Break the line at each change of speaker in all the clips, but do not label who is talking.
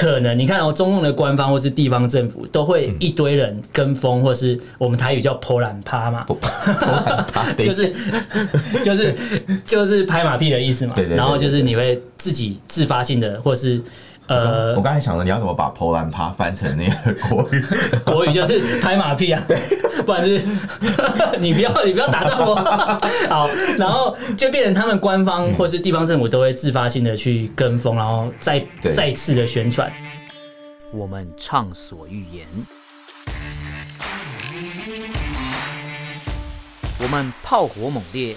可能你看哦，中共的官方或是地方政府都会一堆人跟风，或是我们台语叫泼懒趴嘛，就是就是就是拍马屁的意思嘛。然后就是你会自己自发性的，或是。呃，
我刚才想了，你要怎么把噗懒趴翻成那个国语？
国语就是拍马屁啊，对，不然就是 你不要你不要打断我。好，然后就变成他们官方或是地方政府都会自发性的去跟风，然后再再次的宣传。我们畅所欲言，我们炮火猛烈。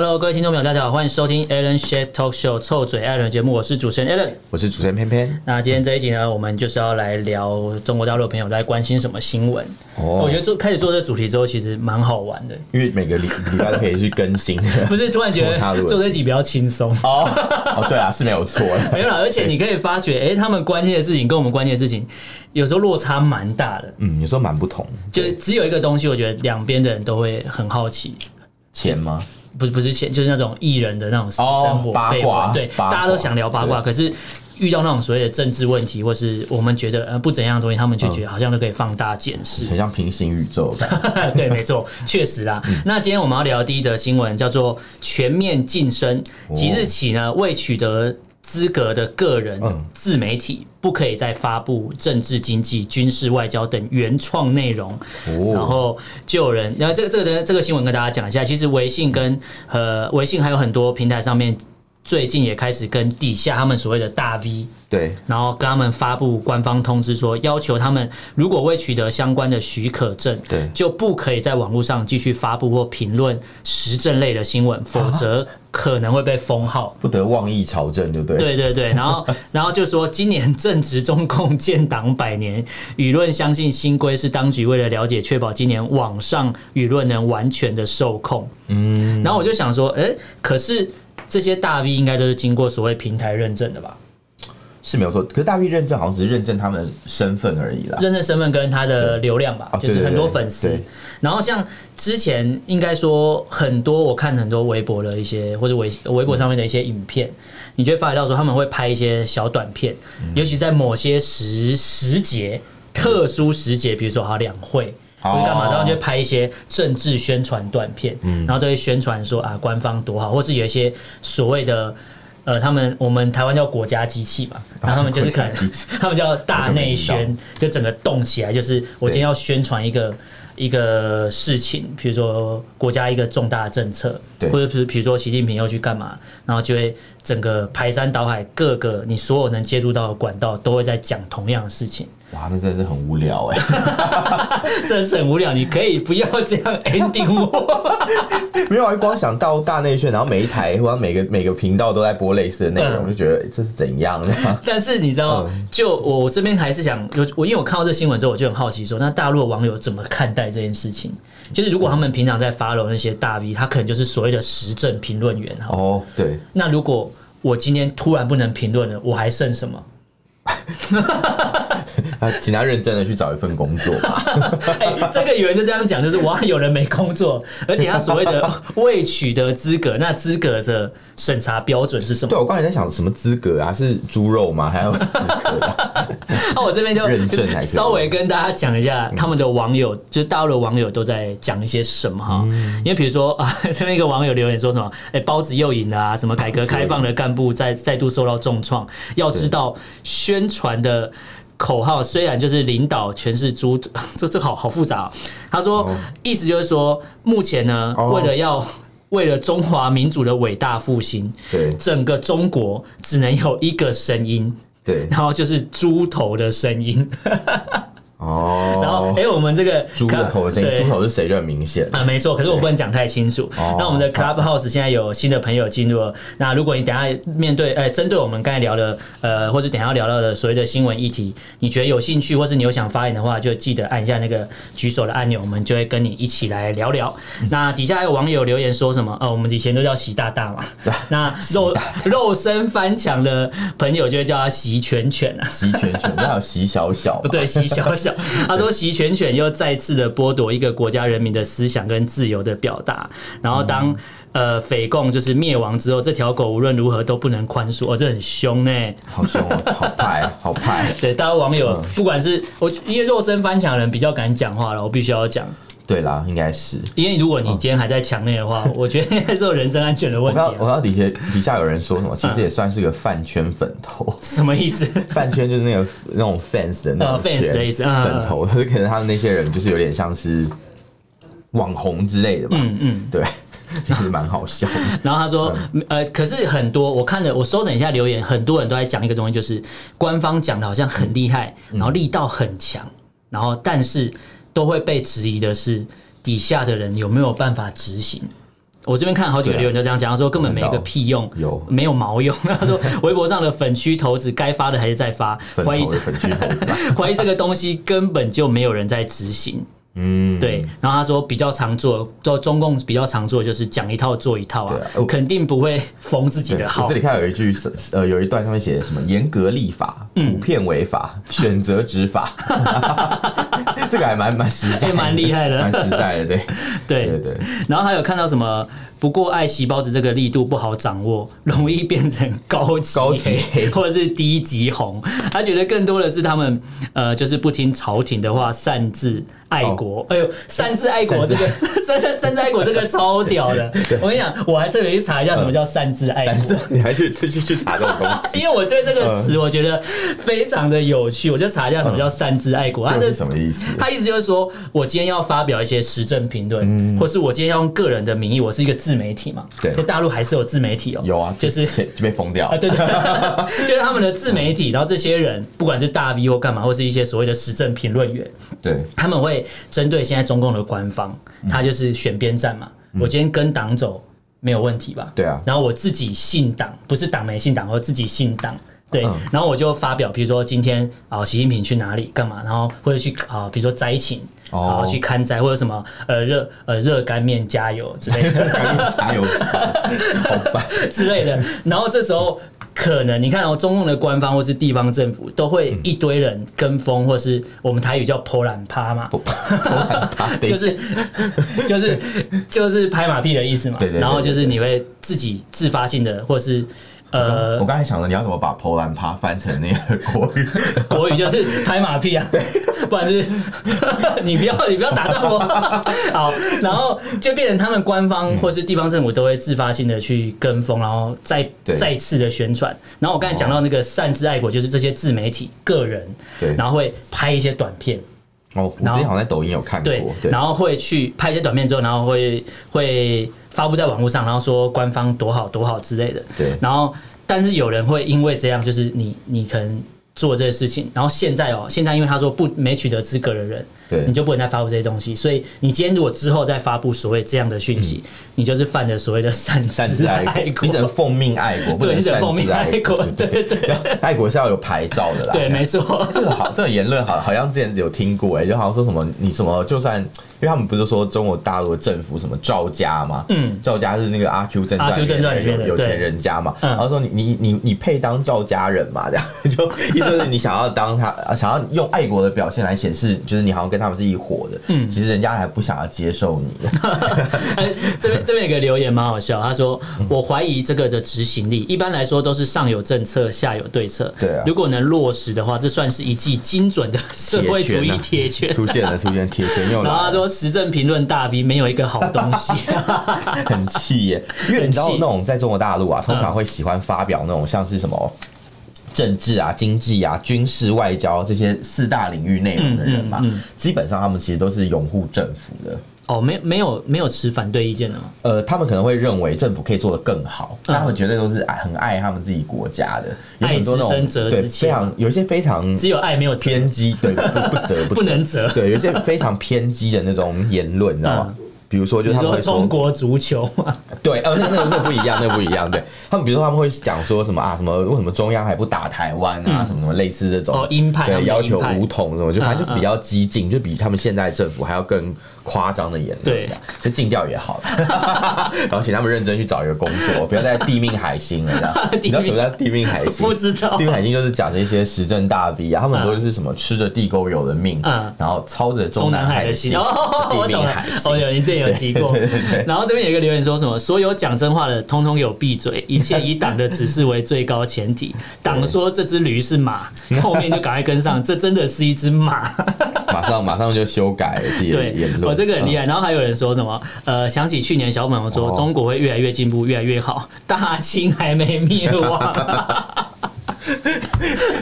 Hello，各位听众朋友，大家好，欢迎收听 Alan s h a t Talk Show 臭嘴艾伦节目，我是主持人 Alan，
我是主持人偏偏。
那今天这一集呢，我们就是要来聊中国大陆的朋友在关心什么新闻。哦，我觉得做开始做这个主题之后，其实蛮好玩的，
因为每个礼礼拜都可以去更新。
不是，突然觉得做这集比较轻松。
哦哦，对啊，是没有错。
没有啦，而且你可以发觉，哎、欸，他们关心的事情跟我们关心的事情，有时候落差蛮大的。
嗯，有时候蛮不同。
就只有一个东西，我觉得两边的人都会很好奇。
钱吗？
不是不是现，就是那种艺人的那种私生活八卦，对，大家都想聊八卦。可是遇到那种所谓的政治问题，或是我们觉得呃不怎样的东西，他们就觉得好像都可以放大检视，
很像平行宇宙。
对，没错，确实啦。那今天我们要聊的第一则新闻叫做“全面晋升”，即日起呢，未取得。资格的个人自媒体不可以再发布政治、经济、军事、外交等原创内容。然后就有人，然后这个这个这个新闻跟大家讲一下。其实微信跟呃微信还有很多平台上面，最近也开始跟底下他们所谓的大 V。
对，然
后跟他们发布官方通知说，要求他们如果未取得相关的许可证，对，就不可以在网络上继续发布或评论时政类的新闻，否则可能会被封号，
不得妄议朝政，对不对？
对对对，然后 然后就说，今年正值中共建党百年，舆论相信新规是当局为了了解，确保今年网上舆论能完全的受控。嗯，然后我就想说，哎，可是这些大 V 应该都是经过所谓平台认证的吧？
是没有错，可是大 V 认证好像只是认证他们身份而已啦，
认证身份跟他的流量吧，就是很多粉丝。然后像之前应该说很多，我看很多微博的一些或者微微博上面的一些影片，你就会发觉到说他们会拍一些小短片，尤其在某些时时节、特殊时节，比如说好两会或者干嘛，然后就拍一些政治宣传短片，然后就会宣传说啊官方多好，或是有一些所谓的。呃，他们我们台湾叫国家机器嘛，然后他们就是可能 他们叫大内宣，就整个动起来，就是我今天要宣传一个一个事情，比如说国家一个重大的政策，或者是比如说习近平要去干嘛，然后就会整个排山倒海，各个你所有能接触到的管道都会在讲同样的事情。
哇，那真的是很无聊哎，
真的是很无聊。你可以不要这样 ending 我。
没有，我光想到大内宣，然后每一台或者每个每个频道都在播类似的内容，嗯、就觉得这是怎样的？
但是你知道，就我我这边还是想，我因为我看到这新闻之后，我就很好奇说，那大陆的网友怎么看待这件事情？就是如果他们平常在 follow 那些大 V，他可能就是所谓的时政评论员
哦，对。
那如果我今天突然不能评论了，我还剩什么？
啊，请他认真的去找一份工作
这个有人就这样讲，就是哇，有人没工作，而且他所谓的未取得资格，那资格的审查标准是什么？
对，我刚才在想什么资格啊？是猪肉吗？还有资格？
那 我这边就认证，稍微跟大家讲一下，他们的网友，就是大陆的网友都在讲一些什么哈？因为比如说啊，这边一个网友留言说什么？哎，包子又赢了啊！什么改革开放的干部再再度受到重创？要知道宣传的。口号虽然就是领导全是猪，这这好好复杂喔。他说，意思就是说，目前呢，为了要为了中华民族的伟大复兴，对，整个中国只能有一个声音，对，然后就是猪头的声音。
哦，
然后哎、欸，我们这个
猪的头的声音，猪头是谁就很明显
啊，没错。可是我不能讲太清楚。那我们的 Clubhouse 现在有新的朋友进入了。那如果你等下面对哎，针对我们刚才聊的呃，或者等下要聊到的所谓的新闻议题，你觉得有兴趣，或是你有想发言的话，就记得按一下那个举手的按钮，我们就会跟你一起来聊聊。那底下还有网友留言说什么？呃，我们以前都叫习大大嘛。那肉肉身翻墙的朋友就会叫他习犬犬啊。
习犬犬，那有习小小。
对，习小小。他说：“习全犬又再次的剥夺一个国家人民的思想跟自由的表达。然后当呃匪共就是灭亡之后，这条狗无论如何都不能宽恕。哦，这很凶呢，
好凶哦，好派，好派。
对，大家网友不管是我，因为肉身翻墙的人比较敢讲话了，我必须要讲。
对啦，应该是，
因为如果你今天还在墙内的话，我觉得应该是有人身安全的问题。
我看底下底下有人说什么，其实也算是个饭圈粉头。
什么意思？
饭圈就是那个那种 fans 的那种
fans 的意思，
粉头，可能他们那些人就是有点像是网红之类的吧。嗯嗯，对。其实蛮好笑。
然后他说，呃，可是很多我看的，我收整一下留言，很多人都在讲一个东西，就是官方讲的好像很厉害，然后力道很强，然后但是都会被质疑的是底下的人有没有办法执行。我这边看好几个留言就这样讲，说根本没个屁用，有没有毛用？他说微博上的粉区头子该发的还是在发，怀疑这 怀疑这个东西根本就没有人在执行。嗯，对。然后他说比较常做，做中共比较常做就是讲一套做一套啊，肯定不会封自己的号。
我这里看有一句，呃，有一段上面写什么严格立法，普遍违法，选择执法，这个还蛮蛮实在，
蛮厉害的，
蛮实在的，对，
对对对。然后还有看到什么？不过爱惜包子这个力度不好掌握，容易变成高级黑 或者是低级红。他觉得更多的是他们呃，就是不听朝廷的话，擅自爱国。哎呦，擅自爱国这个 擅擅 擅自爱国这个超屌的！我跟你讲，我还特别去查一下什么叫擅自爱国。
你还去去去查这个东西？
因为我对这个词我觉得非常的有趣，我就查一下什么叫擅自爱国。
它是什么意思？
他意思就是说我今天要发表一些时政评论，或是我今天要用个人的名义，我是一个。自媒体嘛，对，就大陆还是有自媒体哦、喔，
有啊，
就是
就被封掉。啊，
对对，就是他们的自媒体，然后这些人不管是大 V 或干嘛，或是一些所谓的时政评论员，
对，
他们会针对现在中共的官方，他就是选边站嘛，我今天跟党走没有问题吧？对啊，然后我自己信党，不是党媒信党，我自己信党。对，然后我就发表，比如说今天啊，习近平去哪里干嘛，然后或者去啊，比如说灾情，然后去看灾，或者什么呃热呃热干面加油之类的，
加油，好烦
之类的。然后这时候可能你看哦，中共的官方或是地方政府都会一堆人跟风，或是我们台语叫泼懒趴嘛，就是就是就是拍马屁的意思嘛。对对。然后就是你会自己自发性的，或是。呃，
我刚才想着你要怎么把泼懒趴翻成那个国语？
国语就是拍马屁啊，对，不然就是 你不要你不要打断我。好，然后就变成他们官方或是地方政府都会自发性的去跟风，然后再再次的宣传。然后我刚才讲到那个擅自爱国，就是这些自媒体个人，对，然后会拍一些短片。
哦，我之前好像在抖音有看过，
对，然后会去拍一些短片之后，然后会会。发布在网络上，然后说官方多好多好之类的。对，然后但是有人会因为这样，就是你你可能做这些事情，然后现在哦，现在因为他说不没取得资格的人。对，你就不能再发布这些东西，所以你今天如果之后再发布所谓这样的讯息，你就是犯了所谓的擅自爱国，
你只能奉命爱国，不能
奉命爱国。对对对，
爱国是要有牌照的啦。
对，没错。
这个好，这个言论好，好像之前有听过，哎，就好像说什么你什么，就算因为他们不是说中国大陆的政府什么赵家嘛，嗯，赵家是那个《阿 Q 正传》《阿 Q 正传》里面的有钱人家嘛，然后说你你你你配当赵家人嘛，这样就意思是你想要当他，想要用爱国的表现来显示，就是你好像跟。他们是一伙的，嗯，其实人家还不想要接受你的。
这边这边有个留言蛮好笑，他说：“我怀疑这个的执行力，一般来说都是上有政策，下有对策。对啊，如果能落实的话，这算是一记精准的社会主义铁拳。
出现了，出现铁拳用。然
后他说：时政评论大 V 没有一个好东西，
很气耶。因为你知道那种在中国大陆啊，通常会喜欢发表那种像是什么。”政治啊、经济啊、军事、外交这些四大领域内容的人嘛，基本上他们其实都是拥护政府的。
哦，没没有没有持反对意见的吗？
呃，他们可能会认为政府可以做得更好，但他们绝对都是爱很爱他们自己国家的，有很多那种对非常有一些非常
只有爱没有
偏激，对不不责不
不能责，
对有一些非常偏激的那种言论，你知道吗？比如说，就是他们会
说中国足球嘛？
对，呃，那那那不一样，那不一样。对他们，比如说他们会讲说什么啊？什么为什么中央还不打台湾啊？什么什么类似这种
哦，鹰派
对，要求武统什么，就反正就是比较激进，就比他们现在政府还要更夸张的言论。对，其实禁掉也好了，然后请他们认真去找一个工作，不要再地命海星了。你知道什么叫地命海星？
不知道。
地命海星就是讲的一些时政大 V 啊，他们都是什么吃着地沟油的命，然后操着中南海的心。地命海星。
哦，有你这。有提过，然后这边有一个留言说什么？所有讲真话的，通通给我闭嘴！一切以党的指示为最高前提。党说这只驴是马，后面就赶快跟上，这真的是一只马。
马上 马上就修改自己的言论。
我这个很厉害。然后还有人说什么？呃，想起去年小粉红说中国会越来越进步，越来越好，大清还没灭亡。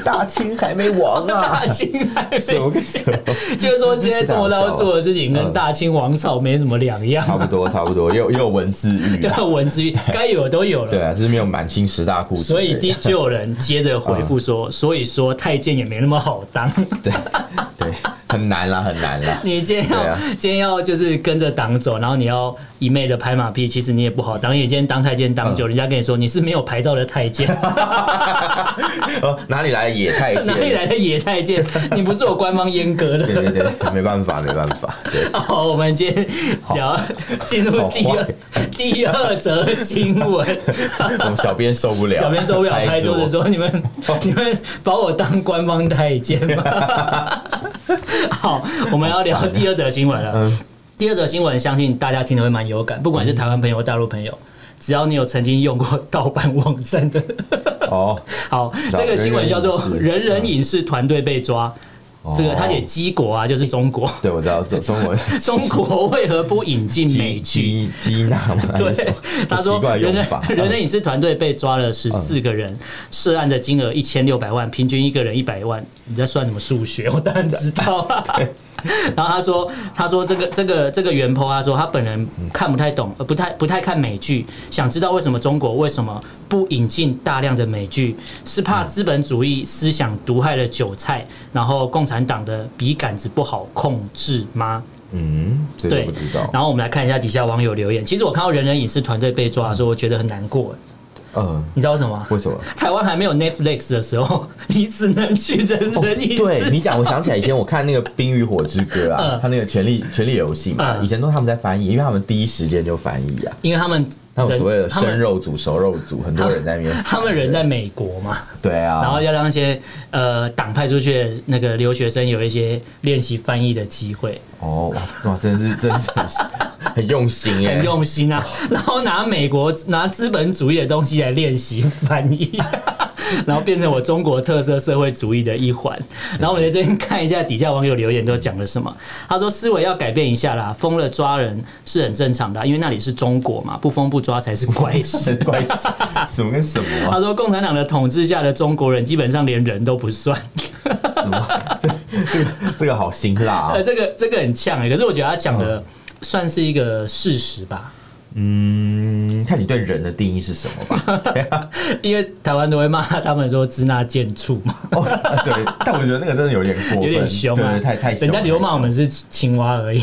大清还没亡啊！
大清还没
什么跟什么？
就是说现在中国大陆做的事情跟大清王朝没什么两样。
差不多，差不多，又又有文字狱，
又有文字狱，该有的都有了。
对啊，就是没有满清十大酷刑。
所以第就有人接着回复说，所以说太监也没那么好当。
对对，很难啦，很难啦。
你今天要今天要就是跟着党走，然后你要一昧的拍马屁，其实你也不好当。因为今天当太监当久，人家跟你说你是没有牌照的太监。
哦，哪里来的野太监？
哪里来的野太监？你不是我官方阉割的？
对对对，没办法，没办法。对，
好，我们今天聊进入第二第二则新闻。
我们小编受不了，
小编受不了，拍桌子说：“你们你们把我当官方太监吗？” 好，我们要聊第二则新闻了。第二则新闻，相信大家听得会蛮有感，不管是台湾朋友大陆朋友。只要你有曾经用过盗版网站的哦，好，这个新闻叫做“人人影视团队被抓”。这个他写基国啊，就是中国。
对，我知道中中国。
中国为何不引进美剧？
基纳嘛？
对，他说人类人类影视团队被抓了十四个人，涉案的金额一千六百万，平均一个人一百万。你在算什么数学？我当然知道。然后他说：“他说这个这个这个原 po，他说他本人看不太懂，呃，不太不太看美剧，想知道为什么中国为什么不引进大量的美剧？是怕资本主义思想毒害了韭菜，然后共产党的笔杆子不好控制吗？”
嗯，对。
然后我们来看一下底下网友留言。其实我看到人人影视团队被抓的时候，我觉得很难过。
嗯，
你知道为什么吗？
为什么？
台湾还没有 Netflix 的时候，你只能去人人一、哦。
对你讲，我想起来以前我看那个《冰与火之歌》啊，他那个《权力权力游戏》嘛，以前都是他们在翻译，因为他们第一时间就翻译啊，
因为他们。
他们所谓的生肉组、熟肉组，很多人在那边。
他们人在美国嘛？
对啊。
然后要让那些呃党派出去的那个留学生有一些练习翻译的机会。
哦哇哇，真的是真的是 很用心耶，
很用心啊！然后拿美国拿资本主义的东西来练习翻译。然后变成我中国特色社会主义的一环。然后我们在这边看一下底下网友留言都讲了什么。他说：“思维要改变一下啦，封了抓人是很正常的，因为那里是中国嘛，不封不抓才是怪事。
怪事什么跟什么？
他说共产党的统治下的中国人基本上连人都不算。
什么？这这个这个好辛辣啊！
这个这个很呛哎，可是我觉得他讲的算是一个事实吧。”
嗯，看你对人的定义是什么吧。对啊，
因为台湾都会骂他们说“支那贱畜”嘛。哦，
对，但我觉得那个真的有点过分，
有点凶啊，
太太凶。
人家只会骂我们是青蛙而已。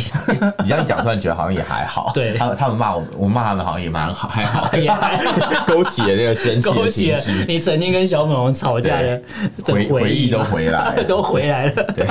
你这样讲出来，觉得好像也还好。对，他们他们骂我，我骂他们好像也蛮好，还好。勾起了那个生气的情绪，
你曾经跟小粉红吵架的
回回忆都回来了，
都回来了。对。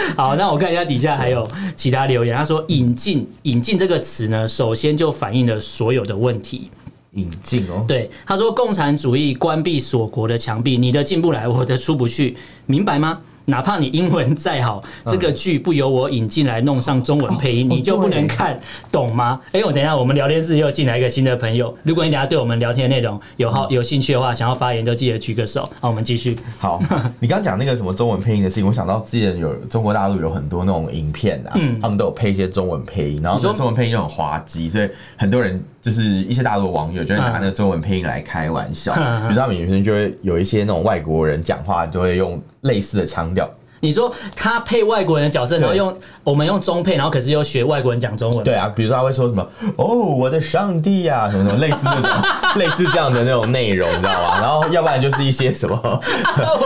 好，那我看一下底下还有其他留言。他说“引进”“引进”这个词呢，首先就反映了所有的问题。
引进哦，
对，他说共产主义关闭锁国的墙壁，你的进不来，我的出不去，明白吗？哪怕你英文再好，这个剧不由我引进来弄上中文配音，你就不能看懂吗？哎，我等一下，我们聊天室又进来一个新的朋友。如果你等下对我们聊天的内容有好有兴趣的话，想要发言就记得举个手。好，我们继续。
好，你刚刚讲那个什么中文配音的事情，我想到之前有中国大陆有很多那种影片啊，他们都有配一些中文配音，然后说中文配音又很滑稽，所以很多人就是一些大陆网友就会拿那个中文配音来开玩笑。比如说他们有些人就会有一些那种外国人讲话就会用类似的腔调。
你说他配外国人的角色，然后用我们用中配，然后可是又学外国人讲中文。
对啊，比如说他会说什么“哦，我的上帝呀、啊”什么什么类似那种 类似这样的那种内容，你知道吗？然后要不然就是一些什么，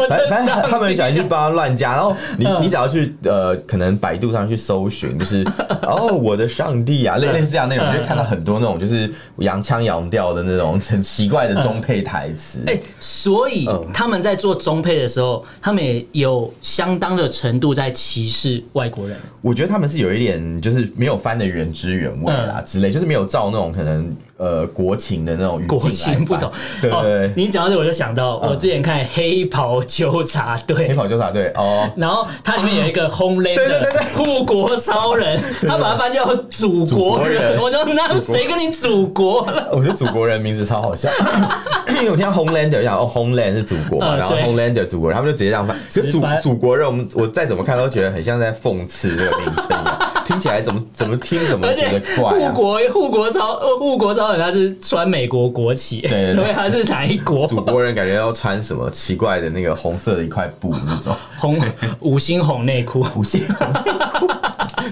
反正他们很喜欢去帮他乱加。然后你你只要去呃，可能百度上去搜寻，就是“哦，我的上帝呀、啊”类类似这样内容，就会看到很多那种就是洋腔洋调的那种很奇怪的中配台词。
哎、欸，所以他们在做中配的时候，他们也有相当的程度在歧视外国人，
我觉得他们是有一点就是没有翻的原汁原味啦之类，就是没有照那种可能。呃，国情的那种
国情不同，
对对，对、哦。
你讲到这，我就想到我之前看《黑袍纠察队》，
黑袍纠察队哦，
然后它里面有一个 Homeland 的护国超人，他把它翻叫祖国人，我就那谁跟你祖国？了？
我觉得祖国人名字超好笑，因为我听到 Homelander 讲哦，Homeland 是祖国嘛，然后 Homelander 祖国人，他们就直接这样翻。其实祖祖国人，我们我再怎么看都觉得很像在讽刺这个名称，听起来怎么怎么听怎么觉得怪。
护国护国超护国超。他是穿美国国旗，对，对，对，他是哪一国？
祖国人感觉要穿什么奇怪的那个红色的一块布那种。
红五星红内裤，
五星红内裤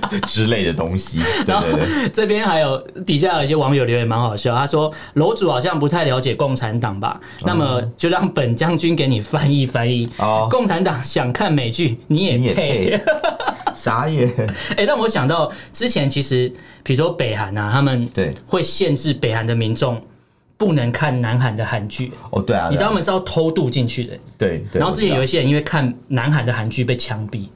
之类的东西。对 对对，
这边还有底下有一些网友留言蛮好笑，他说楼主好像不太了解共产党吧？那么就让本将军给你翻译翻译。哦，共产党想看美剧，你也配。
啥也
哎，让我想到之前其实，比如说北韩啊，他们
对
会限制北韩的民众不能看南韩的韩剧。
哦，对啊，
你知道他们是要偷渡进去的。
对，
然后之前有一些人因为看南韩的韩剧被枪毙，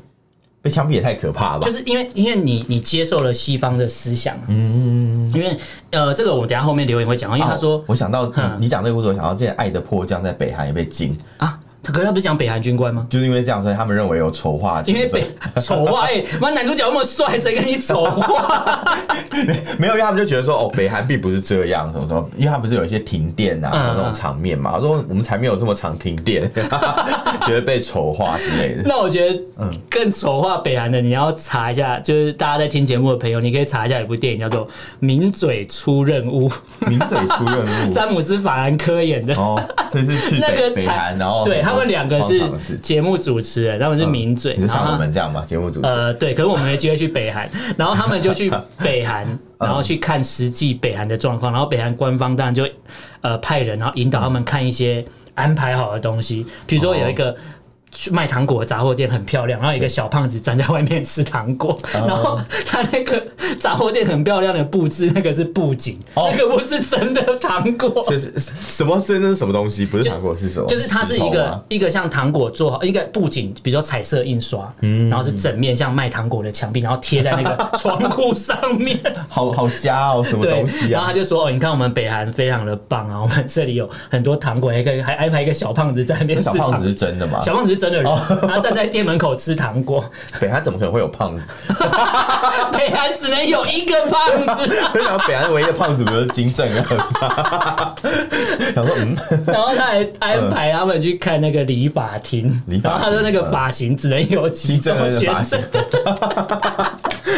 被枪毙也太可怕了吧？
就是因为因为你你接受了西方的思想，嗯，因为呃，这个我等下后面留言会讲，因为他说，
我想到你讲这个故事，我想到之前《爱的迫降》在北韩也被禁啊。
可是他不是讲北韩军官吗？
就是因为这样，所以他们认为有丑化。
因为北 丑化，哎，妈男主角那么帅，谁跟你丑化？
没有，因为他们就觉得说，哦，北韩并不是这样，什么什么，因为他们不是有一些停电啊，那种场面嘛。他说我们才没有这么常停电，觉得被丑化之类的。
那我觉得，嗯，更丑化北韩的，你要查一下，就是大家在听节目的朋友，你可以查一下，有部电影叫做《名嘴出任务》。
名嘴出任务，
詹姆斯·法兰科演的。
哦，所以是去那个北韩，然后
对他。他们两个是节目主持人，他们是名嘴，
就像我们这样嘛，节目主持人。
呃，对，可是我们没机会去北韩，然后他们就去北韩，然后去看实际北韩的状况，然后北韩官方当然就呃派人，然后引导他们看一些安排好的东西，比如说有一个。去卖糖果的杂货店很漂亮，然后一个小胖子站在外面吃糖果，然后他那个杂货店很漂亮的布置，那个是布景，那个不是真的糖果。
就是什么真的是什么东西？不是糖果是什么？
就是它是一个一个像糖果做好一个布景，比如说彩色印刷，嗯然后是整面像卖糖果的墙壁，然后贴在那个 窗户上面。
好好瞎哦，什么东西啊？
然后他就说：“哦，你看我们北韩非常的棒啊，我们这里有很多糖果，还可以还安排一个小胖子在那边。”
小胖子是真的吗？
小胖子是真。真的人，他站在店门口吃糖果。
北韩怎么可能会有胖子？
北韩只能有一个胖子。
我想北韩唯一的胖子不是金正恩吗？想说嗯，
然后他还安排他们去看那个理发厅，然后他说那个发型只能有几种选择。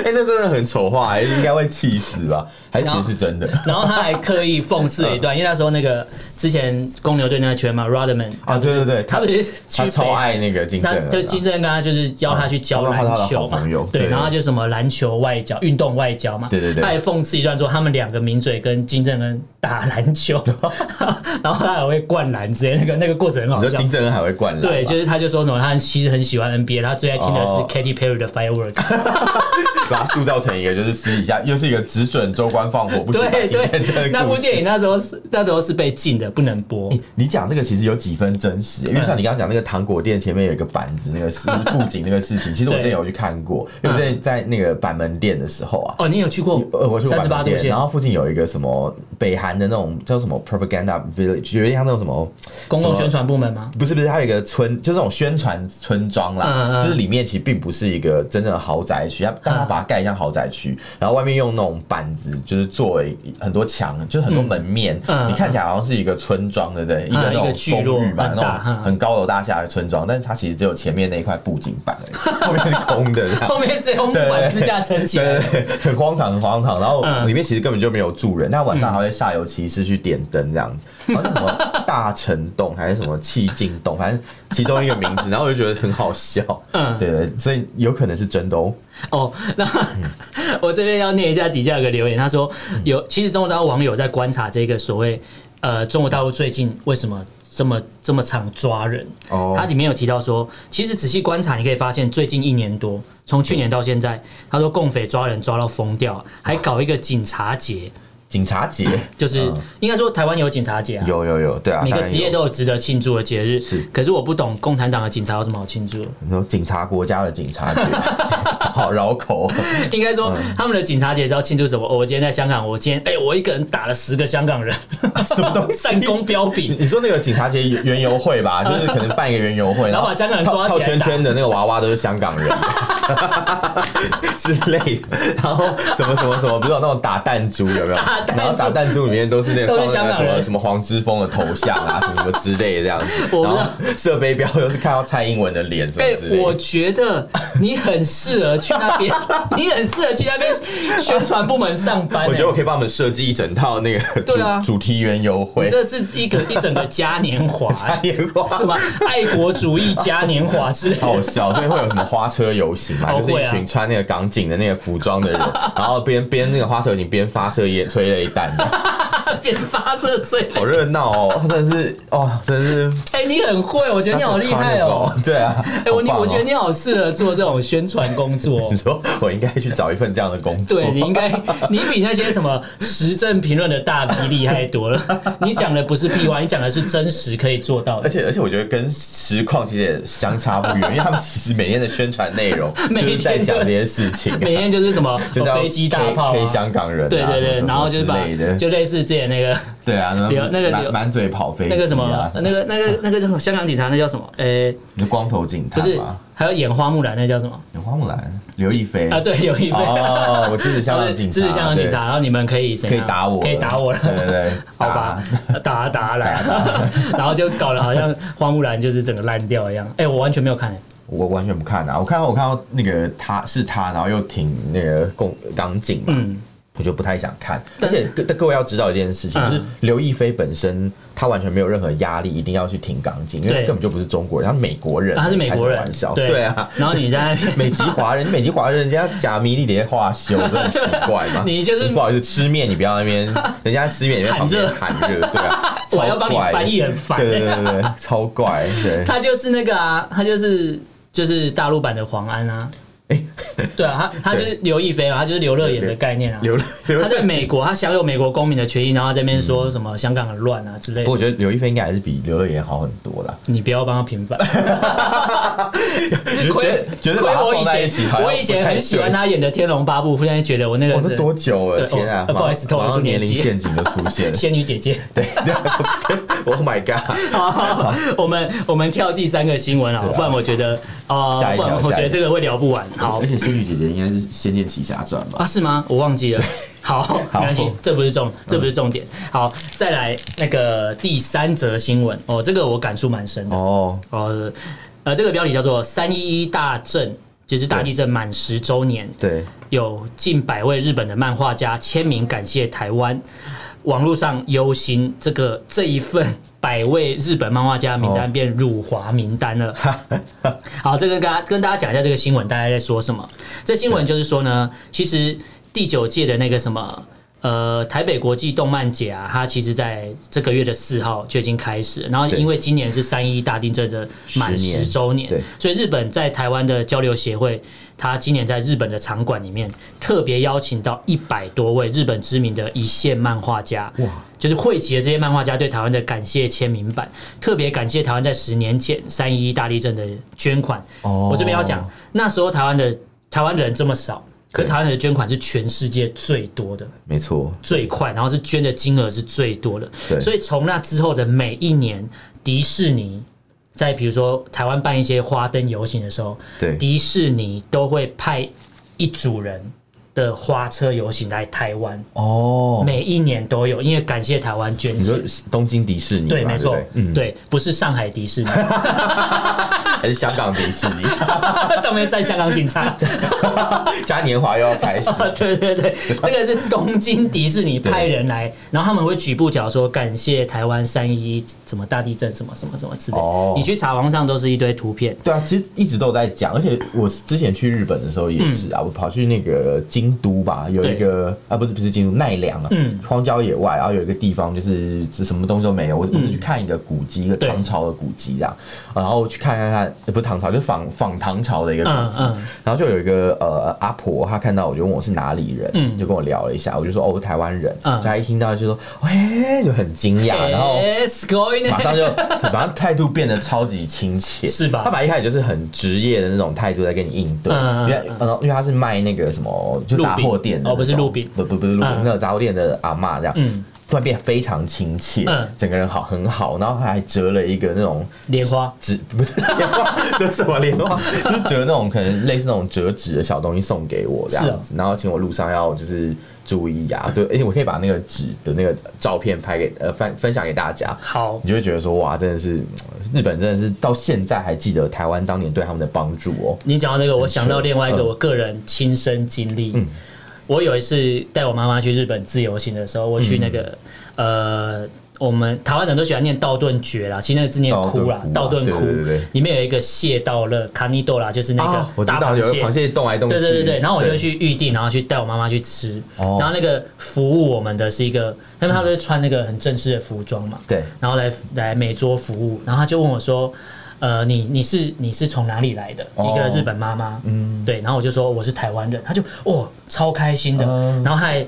哎，这真的很丑化，应该会气死吧？还其实是真的。
然后他还刻意讽刺了一段，因为那时候那个之前公牛队那个球员嘛，Rodman
啊，对对对，他不是他超爱那个金正恩，
就金正恩跟他就是教他去教篮球嘛，对，然后就什么篮球外交、运动外交嘛，
对对对，
他还讽刺一段说他们两个名嘴跟金正恩打篮球，然后他还会灌篮之类，那个那个过程很好笑。
金正恩还会灌篮，
对，就是他就说什么他其实很喜欢 NBA，他最爱听的是 Katy Perry 的 Firework，
把他塑造成一个就是私底下又是一个只准州官放火不许对对，
那部电影那时候是那时候是被禁的，不能播。
你讲这个其实有几分真实，因为像你刚刚讲那个糖果店前面有一个板子，那个是 布景那个事情，其实我之前有去看过，因为之前在那个板门店的时候啊，
哦，你有去过？
呃，我去过板门店，然后附近有一个什么北韩的那种叫什么 propaganda village，有点像那种什么
公共宣传部门吗？
不是不是，它有一个村，就是那种宣传村庄啦，就是里面其实并不是一个真正的豪宅区，它但它把它盖像豪宅区，然后外面用那种板子，就是作为很多墙，就是很多门面，你看起来好像是一个村庄，对不对？一个那种公寓嘛，那种很高楼大厦的村庄，但是它其实只有前面那一块布景板而已，后面是空的，
后面是用木板支架撑起来，
对，很荒唐，很荒唐。然后里面其实根本就没有住人，那晚上还会煞有其事去点灯这样子。什么大成洞还是什么气静洞，反正其中一个名字，然后我就觉得很好笑。嗯，对对，所以有可能是真的哦。
哦，那、嗯、我这边要念一下底下有个留言，他说有，其实中国大陆网友在观察这个所谓呃中国大陆最近为什么这么这么常抓人。哦，他里面有提到说，其实仔细观察，你可以发现最近一年多，从去年到现在，他说共匪抓人抓到疯掉，还搞一个警察节。
警察节
就是应该说台湾有警察节啊，
有有有，对啊，
每个职业都有值得庆祝的节日。是，可是我不懂共产党的警察有什么好庆祝的？
你说警察国家的警察节，好绕口。
应该说他们的警察节是要庆祝什么？我今天在香港，我今天哎，我一个人打了十个香港人，
什么东西？
战功彪炳。
你说那个警察节园游会吧，就是可能办一个园游会，
然后把香港人抓起来，
套圈圈的那个娃娃都是香港人 之类的，然后什么什么什么，不是有那种打弹珠有没有？然后打弹珠。里面都是那个放那个什么什么黄之锋的头像啊，什么什么之类的这样子。然后射飞镖又是看到蔡英文的脸什么之类的。
我觉得你很适合去那边，你很适合去那边宣传部门上班。
我觉得我可以帮我们设计一整套那个对啊主题园游会。
这是一个一整个嘉年华，
嘉年华
什么爱国主义嘉年华之类。
好笑，所以会有什么花车游行嘛？就是一群穿那个港警的那个服装的人，然后边边那个花车已经边发射烟催泪弹。
边发射催，
好热闹哦！真的是哦，真的是。
哎，你很会，我觉得你好厉害哦。
对啊，
哎，我你我觉得你好适合做这种宣传工作。
你说我应该去找一份这样的工作？
对，你应该，你比那些什么时政评论的大 V 厉害多了。你讲的不是屁话，你讲的是真实可以做到的。
而且而且，我觉得跟实况其实也相差不远，因为他们其实每天的宣传内容 就是在讲这些 事情，
每天就是什么 就是飞机大炮
，K 香港人，
对对对，然后就是把就类似之前。那个
对啊，刘那个满嘴跑飞，
那个什么，那个那个那个叫什么？香港警察那叫什么？呃，
光头警察
不是，还有演花木兰那叫什么？
演花木兰，刘亦菲
啊，对，刘亦菲
哦，我支持香港警察，
支持香港警察，然后你们可以
可以打我，
可以打我了，
对对对，
好吧，打打来，然后就搞得好像花木兰就是整个烂掉一样。哎，我完全没有看，
我完全不看啊！我看到我看到那个他是他，然后又挺那个共港警嘛。我就不太想看，而且各各位要知道一件事情，就是刘亦菲本身她完全没有任何压力，一定要去挺港警，因为根本就不是中国人，她是美国人，
她是美国人，
玩笑，对啊。
然后你在
美籍华人，美籍华人，人家假迷你底下话修，真的奇怪吗？
你就是
不好意思吃面，你不要那边，人家吃面，你旁边喊热，对啊，
我要帮你翻译很烦，
对对对对，超怪，对。
他就是那个啊，他就是就是大陆版的黄安啊。哎，对啊，他他就是刘亦菲嘛，他就是刘乐言的概念啊。刘他在美国，他享有美国公民的权益，然后在那边说什么香港很乱啊之类的。
不过我觉得刘亦菲应该还是比刘乐言好很多啦。
你不要帮他平反。
觉得觉得把他放在一起，
我以前很喜欢他演的《天龙八部》，现在觉得我那个
是多久了？天啊！
不好意思，透露出
年龄陷阱的出现。
仙女姐姐，
对，Oh my god！
好，我们我们跳第三个新闻啊，不然我觉得啊，不然我觉得这个会聊不完。好，
而且仙女姐姐应该是《仙剑奇侠传》吧？
啊，是吗？我忘记了。好，没关系，这不是重，这不是重点。好，再来那个第三则新闻哦，这个我感触蛮深的哦。呃呃，这个标题叫做“三一一大震”，就是大地震满十周年。
对，
有近百位日本的漫画家签名感谢台湾。网络上忧心，这个这一份百位日本漫画家名单变辱华名单了。好，这个跟大家跟大家讲一下这个新闻，大家在说什么？这新闻就是说呢，其实第九届的那个什么。呃，台北国际动漫节啊，它其实在这个月的四号就已经开始了。然后，因为今年是三一大地震的满十周年，所以日本在台湾的交流协会，它今年在日本的场馆里面特别邀请到一百多位日本知名的一线漫画家，哇，就是汇集了这些漫画家对台湾的感谢签名版，特别感谢台湾在十年前三一大地震的捐款。哦，我这边要讲，那时候台湾的台湾人这么少。可台湾的捐款是全世界最多的，
没错，
最快，然后是捐的金额是最多的，对，所以从那之后的每一年，迪士尼在比如说台湾办一些花灯游行的时候，对，迪士尼都会派一组人的花车游行来台湾，哦，每一年都有，因为感谢台湾捐钱。
你说东京迪士尼？
对，没错，嗯，对，不是上海迪士尼。
还是香港迪士尼，
上面站香港警察，
嘉年华又要开始。
对对对，这个是东京迪士尼派人来，然后他们会举布条说感谢台湾三一什么大地震什么什么什么之类。哦，你去查网上都是一堆图片。
对啊，其实一直都有在讲，而且我之前去日本的时候也是啊，我跑去那个京都吧，有一个啊不是不是京都奈良啊，嗯，荒郊野外，然后有一个地方就是什么东西都没有，我我是去看一个古迹，一个唐朝的古迹这样，然后去看看看。也不是唐朝，就仿仿唐朝的一个古迹，嗯嗯、然后就有一个呃阿婆，她看到我就问我是哪里人，嗯、就跟我聊了一下，我就说哦，台湾人，嗯、她一听到就说，哎，就很惊讶，然后马上就马上态度变得超级亲切，
是吧？
她本来一开始就是很职业的那种态度在跟你应对，嗯、因为因为她是卖那个什么就杂货店的，
哦，不是路边，
不不不是路饼，那个杂货店的阿嬷这样。嗯突然变得非常亲切，嗯，整个人好很好，然后还折了一个那种
莲花。
纸，不是 莲花，折什么莲花？就是折那种可能类似那种折纸的小东西送给我这样子，然后请我路上要就是注意啊，对，而且我可以把那个纸的那个照片拍给呃分分享给大家，
好，
你就会觉得说哇，真的是日本真的是到现在还记得台湾当年对他们的帮助哦。
你讲到这个，我想到另外一个我个人亲身经历，嗯。我有一次带我妈妈去日本自由行的时候，我去那个、嗯、呃，我们台湾人都喜欢念道顿堀啦，其实那个字念哭啦，道顿窟里面有一个蟹道乐卡尼豆啦，就是那个大螃蟹，
螃蟹动来动去。
对对对对，然后我就去预定，然后去带我妈妈去吃。对然后那个服务我们的是一个，因为他都是穿那个很正式的服装嘛，对，然后来来每桌服务，然后他就问我说。呃，你你是你是从哪里来的？一个日本妈妈，嗯，对，然后我就说我是台湾人，他就哇超开心的，然后还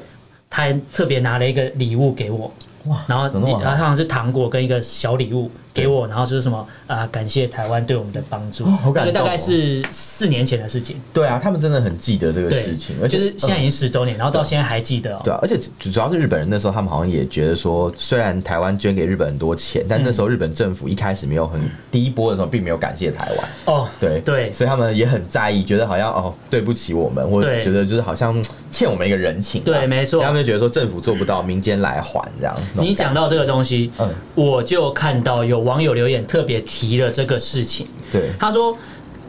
他还特别拿了一个礼物给我，哇，然后然后他好像是糖果跟一个小礼物。给我，然后就是什么啊？感谢台湾对我们的帮助。好感动。大概是四年前的事情。
对啊，他们真的很记得这个事情，而且
就是现在已经十周年，然后到现在还记得。
对啊，而且主要是日本人那时候，他们好像也觉得说，虽然台湾捐给日本很多钱，但那时候日本政府一开始没有很第一波的时候，并没有感谢台湾。哦，对对，所以他们也很在意，觉得好像哦，对不起我们，或者觉得就是好像欠我们一个人情。
对，没错。
他们就觉得说政府做不到，民间来还这样。
你讲到这个东西，嗯，我就看到有网友留言特。别提了这个事情，对，他说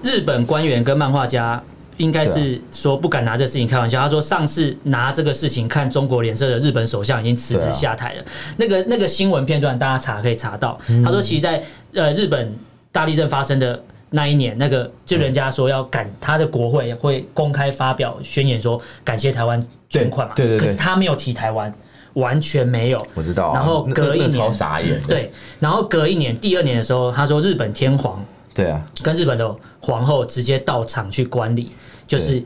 日本官员跟漫画家应该是说不敢拿这事情开玩笑。他说上次拿这个事情看中国脸色的日本首相已经辞职下台了。那个那个新闻片段大家查可以查到。他说其实，在呃日本大地震发生的那一年，那个就人家说要感他的国会会公开发表宣言说感谢台湾捐款嘛，对对对，可是他没有提台湾。完全没有，
我知道、啊。
然后隔一年，
超傻眼。
对，然后隔一年，第二年的时候，他说日本天皇，
对啊，
跟日本的皇后直接到场去观礼，就是。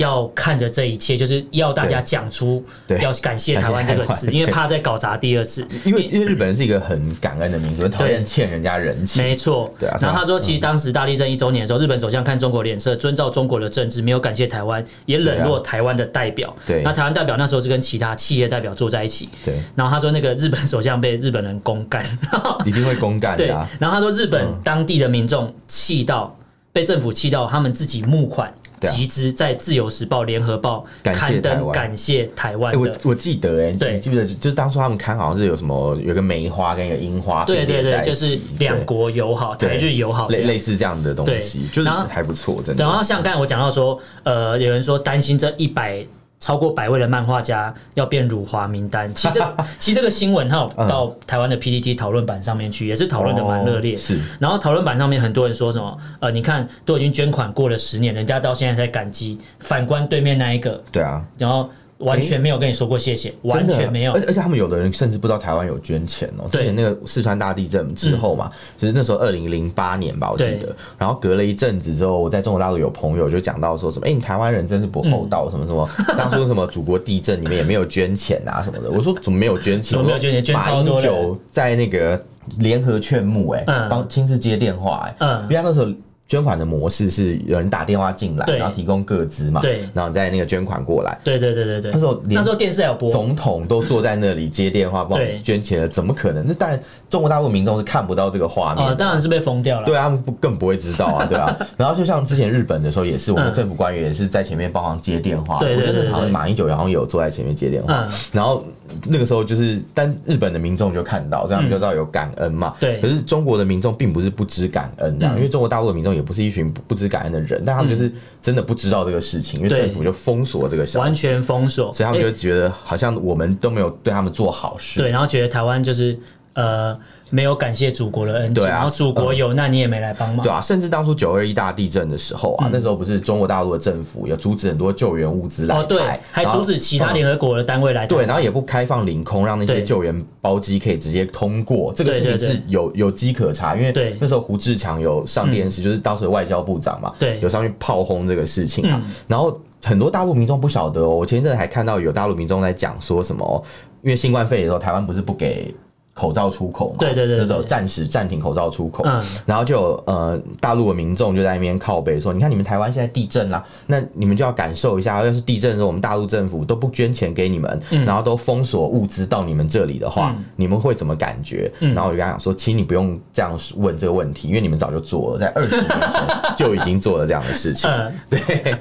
要看着这一切，就是要大家讲出要感谢台湾这个词，因为怕再搞砸第二次。
因为因为日本人是一个很感恩的民族，讨厌欠人家人情。
没错，对啊。然后他说，其实当时大地震一周年的时候，日本首相看中国脸色，遵照中国的政治，没有感谢台湾，也冷落台湾的代表。对。那台湾代表那时候是跟其他企业代表坐在一起。对。然后他说，那个日本首相被日本人公干，
一定会公干的。
对。然后他说，日本当地的民众气到被政府气到，他们自己募款。集资在《自由时报》《联合报》刊登感谢台湾。
我我记得哎，对，你记不记得？就是当初他们刊好像是有什么，有个梅花跟一个樱花，
对对对，就是两国友好，台日友好，
类类似这样的东西，就是还不错，真的。
然后像刚才我讲到说，呃，有人说担心这一百。超过百位的漫画家要变辱华名单，其实这 其实这个新闻它有到台湾的 PPT 讨论版上面去，也是讨论的蛮热烈。是，然后讨论版上面很多人说什么，呃，你看都已经捐款过了十年，人家到现在才感激。反观对面那一个，对啊，然后。完全没有跟你说过谢谢，欸、完全没有。
而且而且他们有的人甚至不知道台湾有捐钱哦、之前那个四川大地震之后嘛，就、嗯、是那时候二零零八年吧，我记得。对然后隔了一阵子之后，我在中国大陆有朋友就讲到说什么，哎、欸，你台湾人真是不厚道，什么什么，嗯、当初什么祖国地震，你们也没有捐钱啊什么的。我说怎么没有捐钱？
怎么没有捐钱？捐超多。马英九
在那个联合劝募、欸，哎，帮亲自接电话、欸，哎，嗯，因为他那时候。捐款的模式是有人打电话进来，然后提供个资嘛，对，然后在那个捐款过来。
对对对对对。那时候那时候电视有播，
总统都坐在那里接电话帮捐钱了，怎么可能？那当然中国大陆民众是看不到这个画面，
当然是被封掉了。
对啊，他们不更不会知道啊，对啊。然后就像之前日本的时候，也是我们政府官员也是在前面帮忙接电话。对对对。我觉得好像马英九好像有坐在前面接电话。然后那个时候就是，但日本的民众就看到，这样他们就知道有感恩嘛。
对。
可是中国的民众并不是不知感恩的，因为中国大陆的民众也不是一群不知感恩的人，但他们就是真的不知道这个事情，因为政府就封锁这个消息，
完全封锁，
所以他们就觉得好像我们都没有对他们做好事。
对，然后觉得台湾就是。呃，没有感谢祖国的恩情，啊、然后祖国有难，你也没来帮忙，
对啊，甚至当初九二一大地震的时候啊，嗯、那时候不是中国大陆的政府有阻止很多救援物资来，哦，
对，还阻止其他联合国的单位来，
对，然后也不开放领空，让那些救援包机可以直接通过，这个事情是有有机可查，因为那时候胡志强有上电视，就是当时的外交部长嘛，对，有上去炮轰这个事情啊，然后很多大陆民众不晓得哦，我前一阵还看到有大陆民众在讲说什么，因为新冠肺炎的时候，台湾不是不给。口罩出口嘛，
对对对，
那时候暂时暂停口罩出口，嗯，然后就呃大陆的民众就在那边靠背说，你看你们台湾现在地震啦，那你们就要感受一下，要是地震的时候我们大陆政府都不捐钱给你们，然后都封锁物资到你们这里的话，你们会怎么感觉？然后我就跟他讲说，请你不用这样问这个问题，因为你们早就做了，在二十 年前就已经做了这样的事情。对，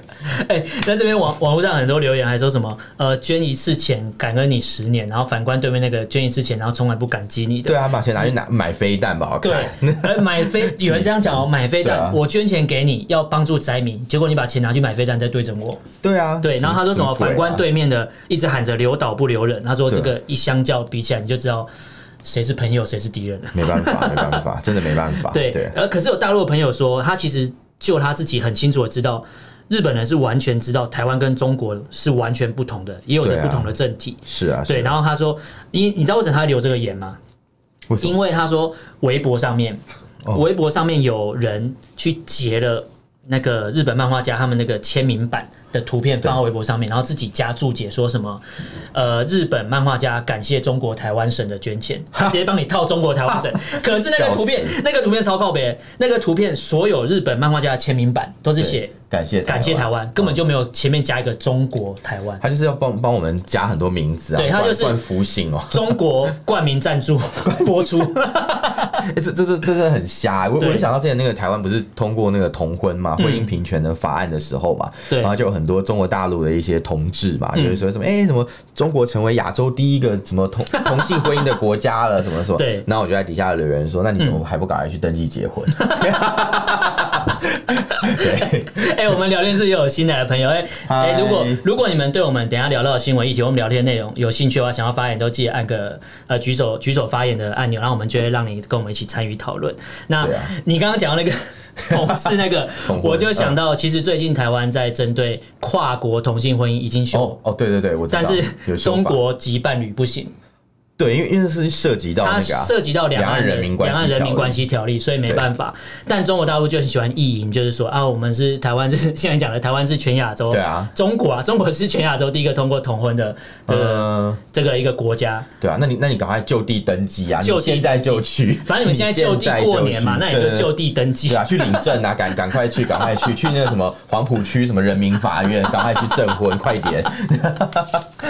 哎，在这边网网络上很多留言还说什么，呃，捐一次钱感恩你十年，然后反观对面那个捐一次钱，然后从来不感。
对啊，把钱拿去拿买飞弹吧。
对，买飞 有人这样讲哦，买飞弹，我捐钱给你，要帮助灾民，结果你把钱拿去买飞弹，再对准我。
对啊，
对。然后他说什么？反观对面的一直喊着留岛不留人，他说这个一相较比起来，你就知道谁是朋友，谁是敌人了。
没办法，没办法，真的没办法。
对 对。而可是有大陆的朋友说，他其实就他自己很清楚的知道，日本人是完全知道台湾跟中国是完全不同的，也有着不同的政体。
是啊。
对。然后他说，你你知道为什么他留这个言吗？因为他说，微博上面，微博上面有人去截了那个日本漫画家他们那个签名版的图片放到微博上面，然后自己加注解说什么，呃，日本漫画家感谢中国台湾省的捐钱，他直接帮你套中国台湾省。可是那个图片，那个图片超告别，那个图片所有日本漫画家的签名版都是写。
感谢
感谢台湾，根本就没有前面加一个中国。台湾，
他就是要帮帮我们加很多名字啊，
对他就是
冠福星哦，
中国冠名赞助播出，
这这这这很瞎，我我就想到之前那个台湾不是通过那个同婚嘛，婚姻平权的法案的时候嘛，对。然后就有很多中国大陆的一些同志嘛，就是说什么哎什么中国成为亚洲第一个什么同 同性婚姻的国家了什么什么，对，然后我就在底下留言说，那你怎么还不赶快去登记结婚？对。
哎、欸，我们聊天室也有新来的朋友。哎、欸，哎如果如果你们对我们等下聊到的新闻议题，我们聊天内容有兴趣的话，想要发言都记得按个呃举手举手发言的按钮，然后我们就会让你跟我们一起参与讨论。那你刚刚讲到那个 同事那个，我就想到，其实最近台湾在针对跨国同性婚姻已经修
哦，哦，对对对，我知道，
但是中国籍伴侣不行。
对，因为因为是涉及到那个
涉及到两岸人民两岸人民关系条例，所以没办法。但中国大陆就很喜欢意淫，就是说啊，我们是台湾，是现在讲的台湾是全亚洲，对啊，中国啊，中国是全亚洲第一个通过同婚的这个这个一个国家。
对啊，那你那你赶快就地登记啊，就现在就去。
反正你们现在就地过年嘛，那你就就地登记
啊，去领证啊，赶 赶快去，赶快去，去那个什么黄埔区什么人民法院，赶快去证婚，快点。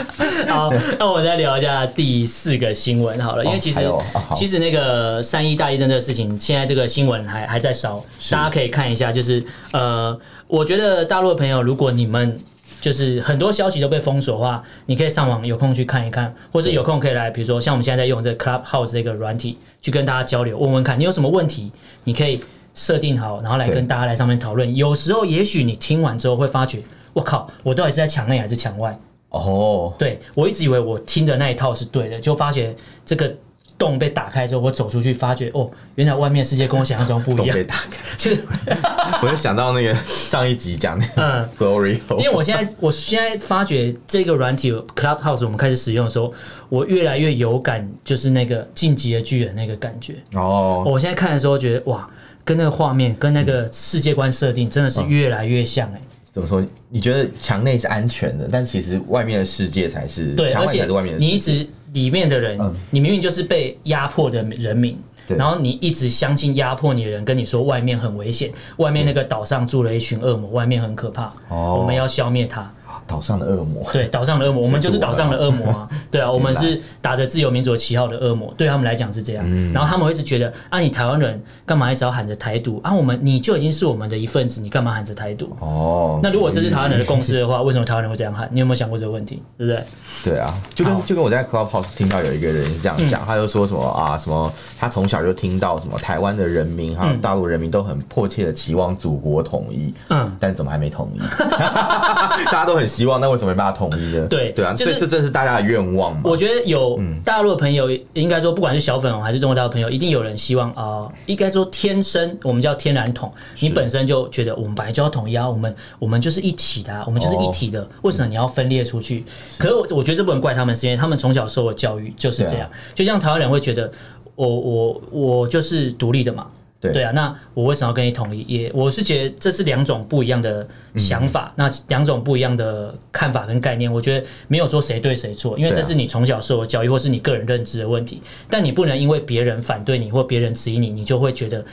好，那我再聊一下第四个新闻好了，因为其实、哦啊、其实那个三一大地震这个事情，现在这个新闻还还在烧，大家可以看一下。就是呃，我觉得大陆的朋友，如果你们就是很多消息都被封锁的话，你可以上网有空去看一看，或是有空可以来，比如说像我们现在在用这个 Clubhouse 这个软体去跟大家交流，问问看你有什么问题，你可以设定好，然后来跟大家来上面讨论。有时候也许你听完之后会发觉，我靠，我到底是在墙内还是墙外？哦，对，我一直以为我听的那一套是对的，就发觉这个洞被打开之后，我走出去发觉哦，原来外面世界跟我想象中不一样。
洞被打开，我就想到那个上一集讲的嗯，Glory，
因为我现在我现在发觉这个软体 Clubhouse 我们开始使用的时候，我越来越有感，就是那个晋级的巨人那个感觉。哦，我现在看的时候觉得哇，跟那个画面跟那个世界观设定真的是越来越像哎。
怎么说？你觉得墙内是安全的，但其实外面的世界才是
对，
墙外才是外面的世界。
你一直里面的人，嗯、你明明就是被压迫的人民，然后你一直相信压迫你的人跟你说外面很危险，外面那个岛上住了一群恶魔，外面很可怕，哦、我们要消灭他。
岛上的恶魔，
对，岛上的恶魔，我们就是岛上的恶魔啊，对啊，我们是打着自由民主旗号的恶魔，对他们来讲是这样。嗯、然后他们会一直觉得啊，你台湾人干嘛一直要喊着台独啊？我们你就已经是我们的一份子，你干嘛喊着台独？哦，那如果这是台湾人的共识的话，为什么台湾人会这样喊？你有没有想过这个问题？对不对？
对啊，就跟就跟我在 Clubhouse 听到有一个人是这样讲，嗯、他就说什么啊，什么他从小就听到什么台湾的人民还有大陆人民都很迫切的期望祖国统一，嗯，但怎么还没统一？大家都很希望，那为什么没办法统一呢？
对
对啊，所以这正是大家的愿望嘛。
我觉得有大陆的朋友，应该说不管是小粉红还是中国大陆朋友，一定有人希望啊，应该说天生我们叫天然统，你本身就觉得我们本来就要统一啊，我们我们就是一体的，我们就是一体的，为什么你要分裂出去？可是我我觉得这不能怪他们，是因为他们从小受的教育就是这样，就像台湾人会觉得我我我就是独立的嘛。对，对啊，那我为什么要跟你统一？也我是觉得这是两种不一样的想法，嗯、那两种不一样的看法跟概念，我觉得没有说谁对谁错，因为这是你从小受的教育，或是你个人认知的问题。但你不能因为别人反对你或别人质疑你，你就会觉得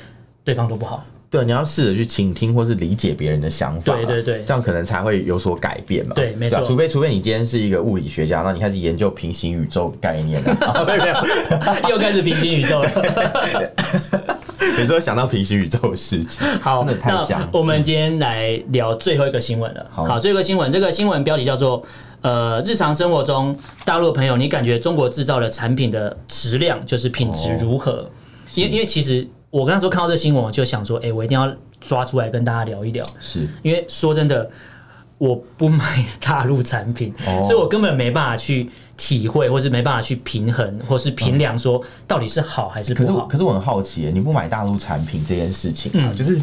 对方都不好。
对，你要试着去倾听或是理解别人的想法，
对对对，
这样可能才会有所改变嘛。
对，没错。
除非除非你今天是一个物理学家，那你开始研究平行宇宙概念了，没有没有，
又开始平行宇宙了。
有时候想到平行宇宙的事情，
好，那我们今天来聊最后一个新闻了。好，最后一个新闻，这个新闻标题叫做“呃，日常生活中大陆的朋友，你感觉中国制造的产品的质量就是品质如何？”哦、因为因为其实我刚才说看到这个新闻，我就想说，哎、欸，我一定要抓出来跟大家聊一聊。
是
因为说真的。我不买大陆产品，哦、所以我根本没办法去体会，或是没办法去平衡，或是评量说到底是好还是不好。
可是，可是我很好奇，你不买大陆产品这件事情啊，嗯、就是，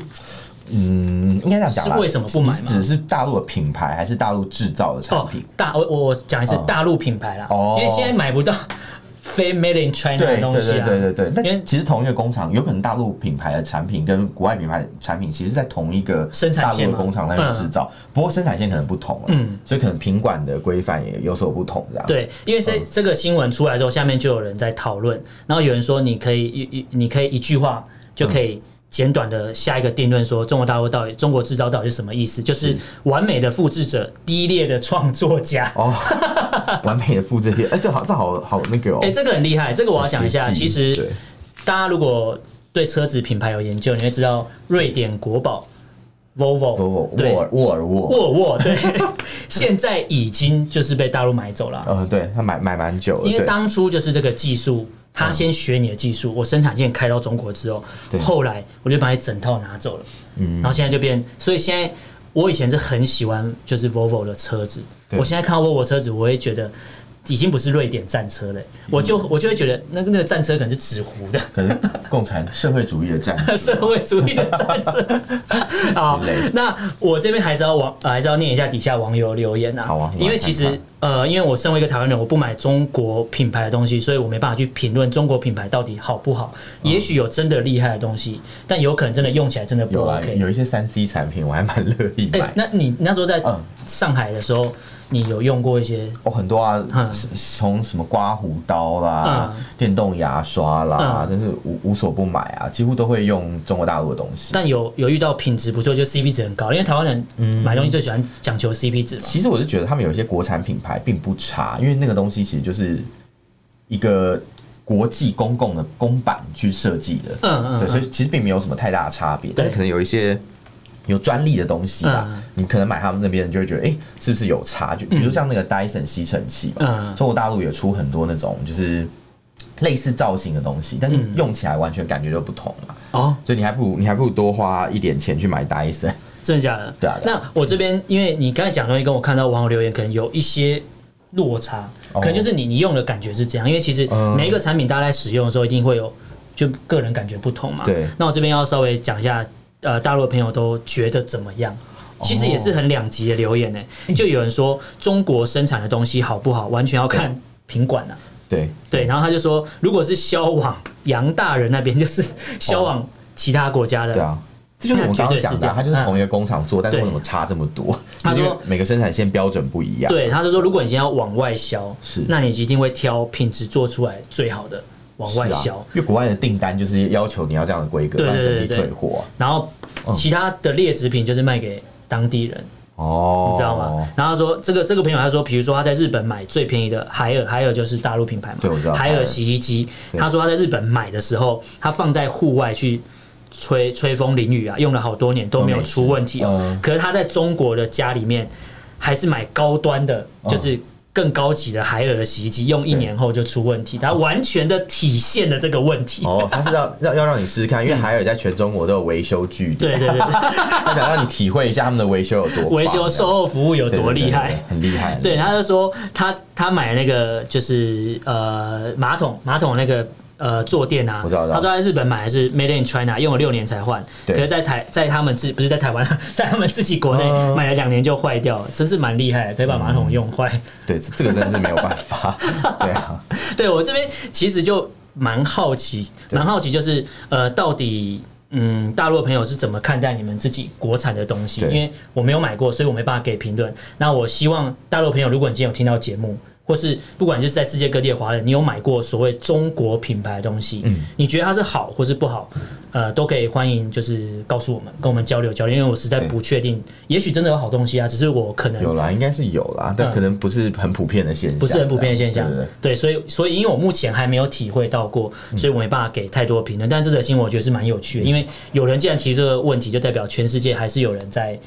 嗯，应该这样讲，
是为什么不买？
只是大陆的品牌，还是大陆制造的产品？哦、大
我我讲的是大陆品牌啦，哦、因为现在买不到。非 made in China 的东西啊，
对对对对对。那其实同一个工厂，有可能大陆品牌的产品跟国外品牌产品，其实在同一个大陆的工厂那边制造，不过生产线可能不同了，嗯，所以可能品管的规范也有所不同，这样。
对，因为这这个新闻出来之后，下面就有人在讨论，然后有人说，你可以一一，你可以一句话就可以。简短的下一个定论说，中国大陆到底中国制造到底是什么意思？就是完美的复制者，低劣的创作家。哦，
完美的复制者，哎，这好，这好好那个哦。
哎，这个很厉害，这个我要讲一下。其实，大家如果对车子品牌有研究，你会知道瑞典国宝 Volvo，
对，沃尔沃尔沃，
沃尔沃，对，现在已经就是被大陆买走了。
嗯，对他买买蛮久了，
因为当初就是这个技术。他先学你的技术，我生产线开到中国之后，对后来我就把你整套拿走了，嗯，然后现在就变，所以现在我以前是很喜欢就是 Volvo 的车子，对我现在看到 Volvo 车子，我会觉得。已经不是瑞典战车了，我就我就会觉得那个那个战车可能是纸糊的，
可能共产社会主义的战车，
社会主义的战车。好，那我这边还是要网还是要念一下底下网友留言啊。
好啊，
因为其实呃，因为我身为一个台湾人，我不买中国品牌的东西，所以我没办法去评论中国品牌到底好不好。也许有真的厉害的东西，但有可能真的用起来真的不 OK。
有一些三 C 产品我还蛮乐意买。
那你那时候在上海的时候。你有用过一些
哦，很多啊，从、嗯、什么刮胡刀啦、嗯、电动牙刷啦，嗯、真是无无所不买啊，几乎都会用中国大陆的东西。
但有有遇到品质不错，就 CP 值很高，因为台湾人买东西最喜欢讲求 CP 值嘛。
其实我是觉得他们有一些国产品牌并不差，因为那个东西其实就是一个国际公共的公版去设计的，嗯嗯，对，所以其实并没有什么太大的差别，对但是可能有一些。有专利的东西吧，嗯、你可能买他们那边，就会觉得，哎、欸，是不是有差距？比如像那个 Dyson 吸尘器嘛，嗯、中国大陆也出很多那种就是类似造型的东西，但是用起来完全感觉就不同嘛。哦，所以你还不如你还不如多花一点钱去买 Dyson。
真的假的？
对啊。
那我这边，因为你刚才讲的东西跟我看到网友留言可能有一些落差，可能就是你你用的感觉是这样，因为其实每一个产品大家在使用的时候一定会有就个人感觉不同嘛。对。那我这边要稍微讲一下。呃，大陆的朋友都觉得怎么样？其实也是很两极的留言呢。就有人说中国生产的东西好不好，完全要看品管啊。
对
对，然后他就说，如果是销往杨大人那边，就是销往其他国家的。对啊，
这就是我刚刚讲的，他就是同一个工厂做，但是为什么差这么多？他说每个生产线标准不一样。
对，他就说，如果你今天要往外销，是，那你一定会挑品质做出来最好的。往外销，
因为国外的订单就是要求你要这样的规格，对对对对，退货。
然后其他的劣质品就是卖给当地人，哦，你知道吗？然后他说这个这个朋友他说，比如说他在日本买最便宜的海尔，海尔就是大陆品牌嘛，
对，我知道
海尔洗衣机。他说他在日本买的时候，他放在户外去吹吹风淋雨啊，用了好多年都没有出问题哦。嗯、可是他在中国的家里面还是买高端的，就是。更高级的海尔的洗衣机，用一年后就出问题，它完全的体现了这个问题。
哦，他是要 要要让你试试看，因为海尔在全中国都有维修据点。
对对对，
他想让你体会一下他们的维修有多
维修售后服务有多厉害，
很厉害。
对，他就说他他买那个就是呃马桶马桶那个。呃，坐垫啊，他说在日本买的是 Made in China，用了六年才换。可是，在台在他们自不是在台湾，在他们自己国内买了两年就坏掉了，真是蛮厉害的，可以把马桶用坏。
对，这个真的是没有办法。对啊，
对我这边其实就蛮好奇，蛮好奇，就是呃，到底嗯，大陆的朋友是怎么看待你们自己国产的东西？因为我没有买过，所以我没办法给评论。那我希望大陆朋友，如果你今天有听到节目。或是不管就是在世界各地的华人，你有买过所谓中国品牌的东西，嗯，你觉得它是好或是不好，呃，都可以欢迎就是告诉我们，跟我们交流交流，因为我实在不确定，也许真的有好东西啊，只是我可能
有啦，应该是有啦，但可能不是很普遍的现象，
不是很普遍的现象，对，所以所以因为我目前还没有体会到过，所以我没办法给太多评论。但这则新闻我觉得是蛮有趣的，因为有人既然提这个问题，就代表全世界还是有人在。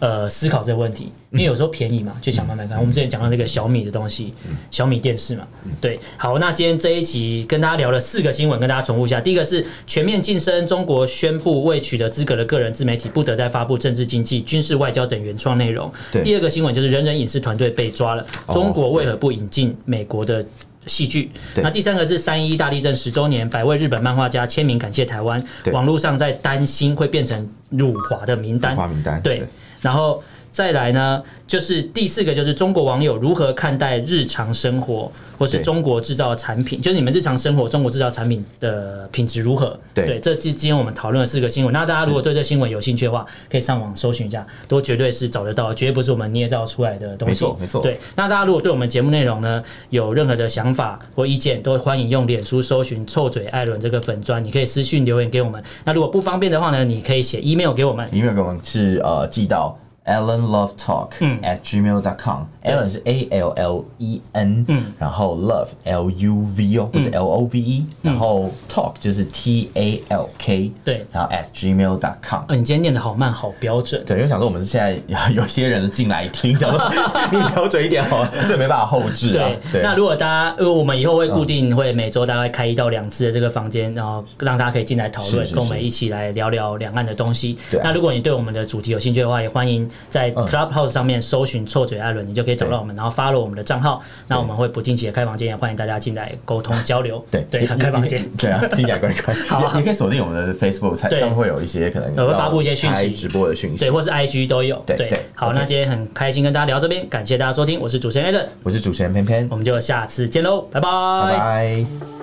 呃，思考这个问题，因为有时候便宜嘛，就想慢慢看。我们之前讲到那个小米的东西，小米电视嘛，对。好，那今天这一集跟大家聊了四个新闻，跟大家重复一下。第一个是全面晋升，中国宣布未取得资格的个人自媒体不得再发布政治、经济、军事、外交等原创内容。第二个新闻就是人人影视团队被抓了，中国为何不引进美国的戏剧？那第三个是三一大地震十周年，百位日本漫画家签名感谢台湾。网络上在担心会变成辱华的名单。
名单
对。然后再来呢，就是第四个，就是中国网友如何看待日常生活，或是中国制造的产品，就是你们日常生活中国制造产品的品质如何？对，这是今天我们讨论的四个新闻。那大家如果对这新闻有兴趣的话，可以上网搜寻一下，都绝对是找得到，绝对不是我们捏造出来的东西。
没错，没错。
对，那大家如果对我们节目内容呢有任何的想法或意见，都欢迎用脸书搜寻“臭嘴艾伦”这个粉专，你可以私讯留言给我们。那如果不方便的话呢，你可以写 email 给我们
，email 给我们是呃寄到。Allen Love Talk at gmail dot com。Allen 是 A L L E N，然后 Love L U V 哦，不是 L O V E，然后 Talk 就是 T A L K，对，然后 at gmail dot com。
你今天念的好慢，好标准。
对，因为想说我们是现在有 有些人进来听，想说 你标准一点哦，这没办法后置啊。
对，那如果大家，因为我们以后会固定会每周大概开一到两次的这个房间，然后让大家可以进来讨论，跟我们一起来聊聊两岸的东西。那如果你对我们的主题有兴趣的话，也欢迎。在 Clubhouse 上面搜寻“臭嘴艾伦”，你就可以找到我们，然后 follow 我们的账号。那我们会不定期的开房间，也欢迎大家进来沟通交流。对对，开房间。
对啊，听起来怪怪。好，你可以锁定我们的 Facebook，才上面会有一些可能
我会发布一些讯息，
直播的讯息，
对，或是 IG 都有。对对。好，那今天很开心跟大家聊这边，感谢大家收听，我是主持人艾伦，
我是主持人偏偏，
我们就下次见喽，拜拜。
拜拜。